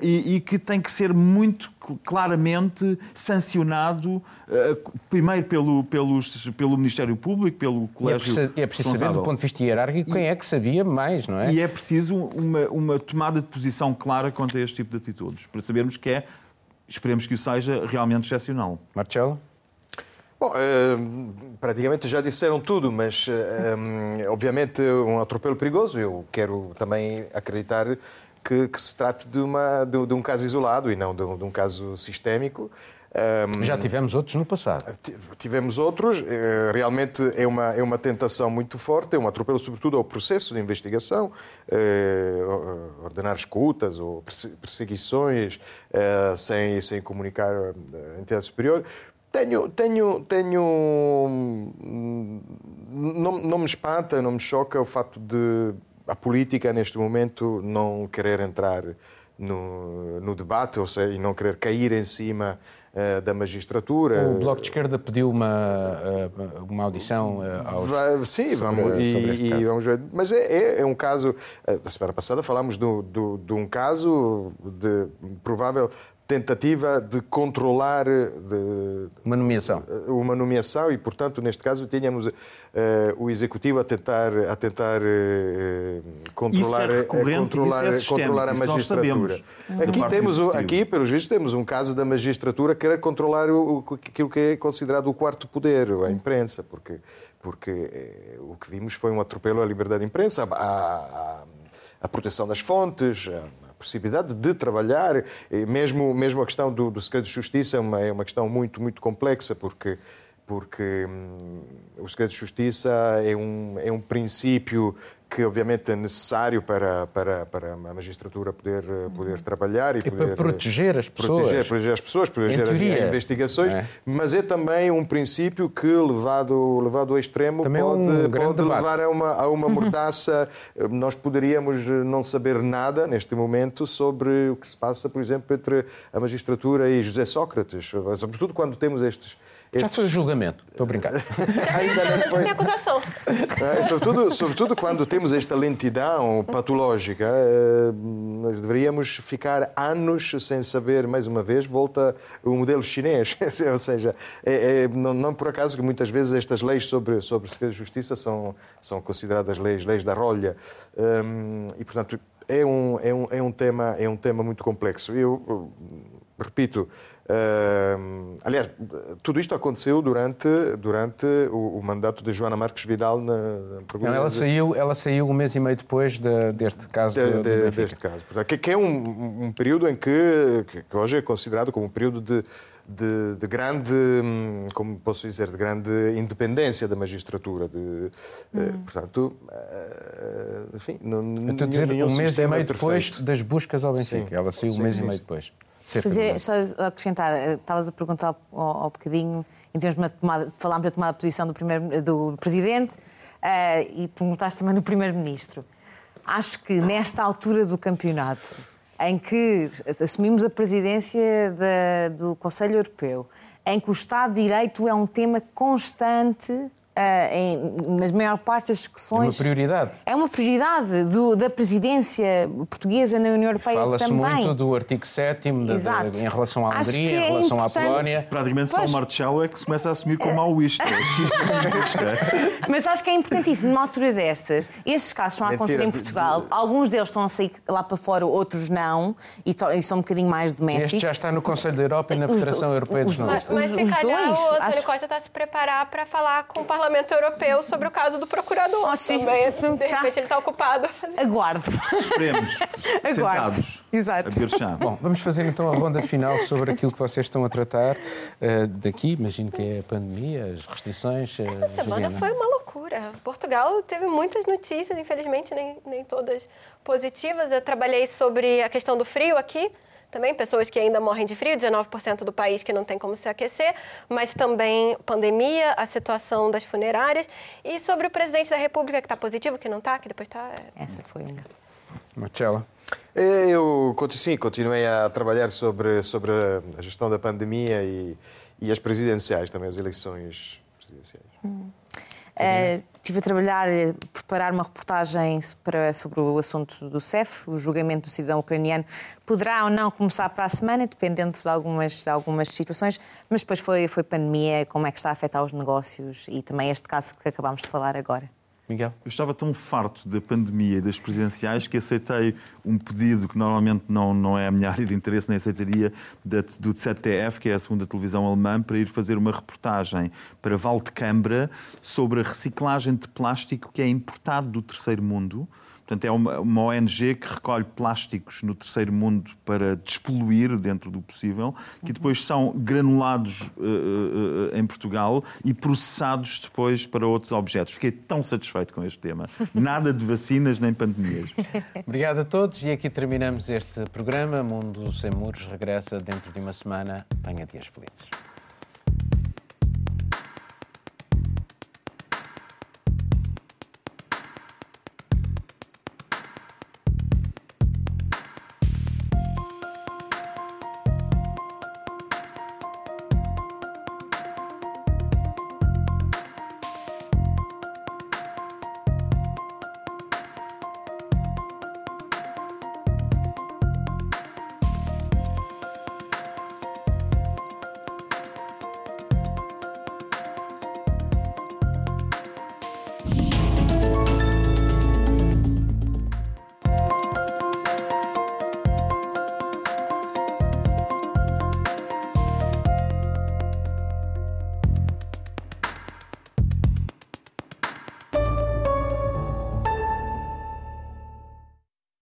e, e, que tem que ser muito claramente sancionado, uh, primeiro pelo, pelos, pelo Ministério Público, pelo Colégio. E é preciso, é preciso saber, do ponto de vista hierárquico, quem e, é que sabia mais, não é? E é preciso uma, uma tomada de posição clara quanto a este tipo de atitudes, para sabermos que é, esperemos que o seja, realmente excepcional. Marcelo? Bom, uh, praticamente já disseram tudo, mas uh, um, obviamente um atropelo perigoso. Eu quero também acreditar que, que se trate de, uma, de, de, um caso isolado e não de, de um caso sistémico. Já tivemos outros no passado. Tivemos outros. Eh, realmente é uma, é uma tentação muito forte, é um atropelo, sobretudo, ao processo de investigação, ordenar escutas ou perseguições sem, sem comunicar a entidade superior. Tenho, tenho, tenho. Não, não me espanta, não me choca o facto de a política, neste momento, não querer entrar no, no debate, ou seja, e não querer cair em cima uh, da magistratura. O Bloco de Esquerda pediu uma, uh, uma audição uh, aos. Vai, sim, vamos, sobre, e, sobre e vamos ver. Mas é, é, é, um caso. A semana passada falámos do, do, de um caso de provável tentativa de controlar de, uma nomeação. uma nomeação e portanto neste caso tínhamos uh, o executivo a tentar a tentar uh, controlar é controlar é controlar a magistratura. aqui temos aqui pelos vistos temos um caso da magistratura que querer controlar o, aquilo que é considerado o quarto poder a imprensa porque porque eh, o que vimos foi um atropelo à liberdade de imprensa a, a, a proteção das fontes a, possibilidade de trabalhar, mesmo, mesmo a questão do, do segredo de justiça é uma, é uma questão muito, muito complexa, porque porque hum, o segredo de justiça é um, é um princípio que obviamente é necessário para, para, para a magistratura poder, eh, poder trabalhar e, e poder para proteger as pessoas. Proteger, proteger as pessoas, proteger as investigações, é? mas é também um princípio que, levado, levado ao extremo, também pode, um pode levar a uma, a uma mordaça. Nós poderíamos não saber nada, neste momento, sobre o que se passa, por exemplo, entre a magistratura e José Sócrates, sobretudo quando temos estes estes... Já foi o julgamento, estou a brincar. Ainda não foi. Minha acusação. É, sobretudo, sobretudo quando temos esta lentidão patológica, eh, nós deveríamos ficar anos sem saber, mais uma vez, volta o modelo chinês. Ou seja, é, é, não, não, por acaso que muitas vezes estas leis sobre, sobre segredo de justiça são, são consideradas leis, leis da rolha. Um, e, portanto, é um, é, um, é, um tema, é um tema muito complexo. Eu, eu repito, Uh, aliás, tudo isto aconteceu durante, durante o, o, mandato de Joana Marques Vidal na, na Não, ela saiu, ela saiu um mês e meio depois de, deste caso. De, de, deste caso. Que, que é um, um, período em que, que hoje é considerado como um período de, de, de, grande, como posso dizer, de grande independência da magistratura. De, eh, hum. Portanto, eh, enfim, não, nenhum, dizer, nenhum um mês e meio depois das buscas ao Benfica. Sim. Ela saiu sim, um mês sim, e meio depois. Fazer, só acrescentar, eh, estavas a perguntar ao, ao bocadinho, em termos de tomada, falámos da tomada de posição do, primeiro, do Presidente uh, e perguntaste também do Primeiro-Ministro. Acho que nesta altura do campeonato, em que assumimos a presidência da, do Conselho Europeu, em que o Estado de Direito é um tema constante em, nas maior parte das discussões. É uma prioridade. É uma prioridade do, da presidência portuguesa na União Europeia Fala também. Fala-se muito do artigo 7 em relação à Hungria, em é relação à Polónia. Praticamente pois... só o Marcelo é que se começa a assumir como maoísta. Mas acho que é importantíssimo, numa altura destas, estes casos estão a acontecer em Portugal, alguns deles estão a sair lá para fora, outros não, e, e são um bocadinho mais domésticos. Este já está no Conselho da Europa e na Federação os, Europeia dos Jornalistas. Mas, mas se calhar o Antônio acho... Costa está a se preparar para falar com o Parlamento Parlamento Europeu sobre o caso do procurador. Oh, sim, Também, sim, de repente ele está ocupado. Aguardo. Esperemos. Aguardo. Sentados. Exato. Chá. Bom, vamos fazer então a ronda final sobre aquilo que vocês estão a tratar uh, daqui. Imagino que é a pandemia, as restrições. Uh, Essa semana Juliana. foi uma loucura. Portugal teve muitas notícias, infelizmente nem, nem todas positivas. Eu trabalhei sobre a questão do frio aqui também, pessoas que ainda morrem de frio, 19% do país que não tem como se aquecer, mas também pandemia, a situação das funerárias e sobre o presidente da República que está positivo, que não está, que depois está. É... Essa foi uma. Marcela. É, eu sim, continuei a trabalhar sobre, sobre a gestão da pandemia e, e as presidenciais, também as eleições presidenciais. Hum. Estive a trabalhar, a preparar uma reportagem para, sobre o assunto do CEF, o julgamento do cidadão ucraniano. Poderá ou não começar para a semana, dependendo de algumas, de algumas situações, mas depois foi, foi pandemia, como é que está a afetar os negócios e também este caso que acabámos de falar agora. Miguel? Eu estava tão farto da pandemia e das presenciais que aceitei um pedido que normalmente não, não é a minha área de interesse, nem aceitaria, do ZDF, que é a segunda televisão alemã, para ir fazer uma reportagem para Valdecambra sobre a reciclagem de plástico que é importado do terceiro mundo Portanto, é uma, uma, ONG que recolhe plásticos no terceiro mundo para despoluir dentro do possível, que depois são granulados uh, uh, em Portugal e processados depois para outros objetos. Fiquei tão satisfeito com este tema. Nada de vacinas nem pandemias. Obrigado a todos e aqui terminamos este programa. Mundo Sem Muros regressa dentro de uma semana. Tenha dias felizes.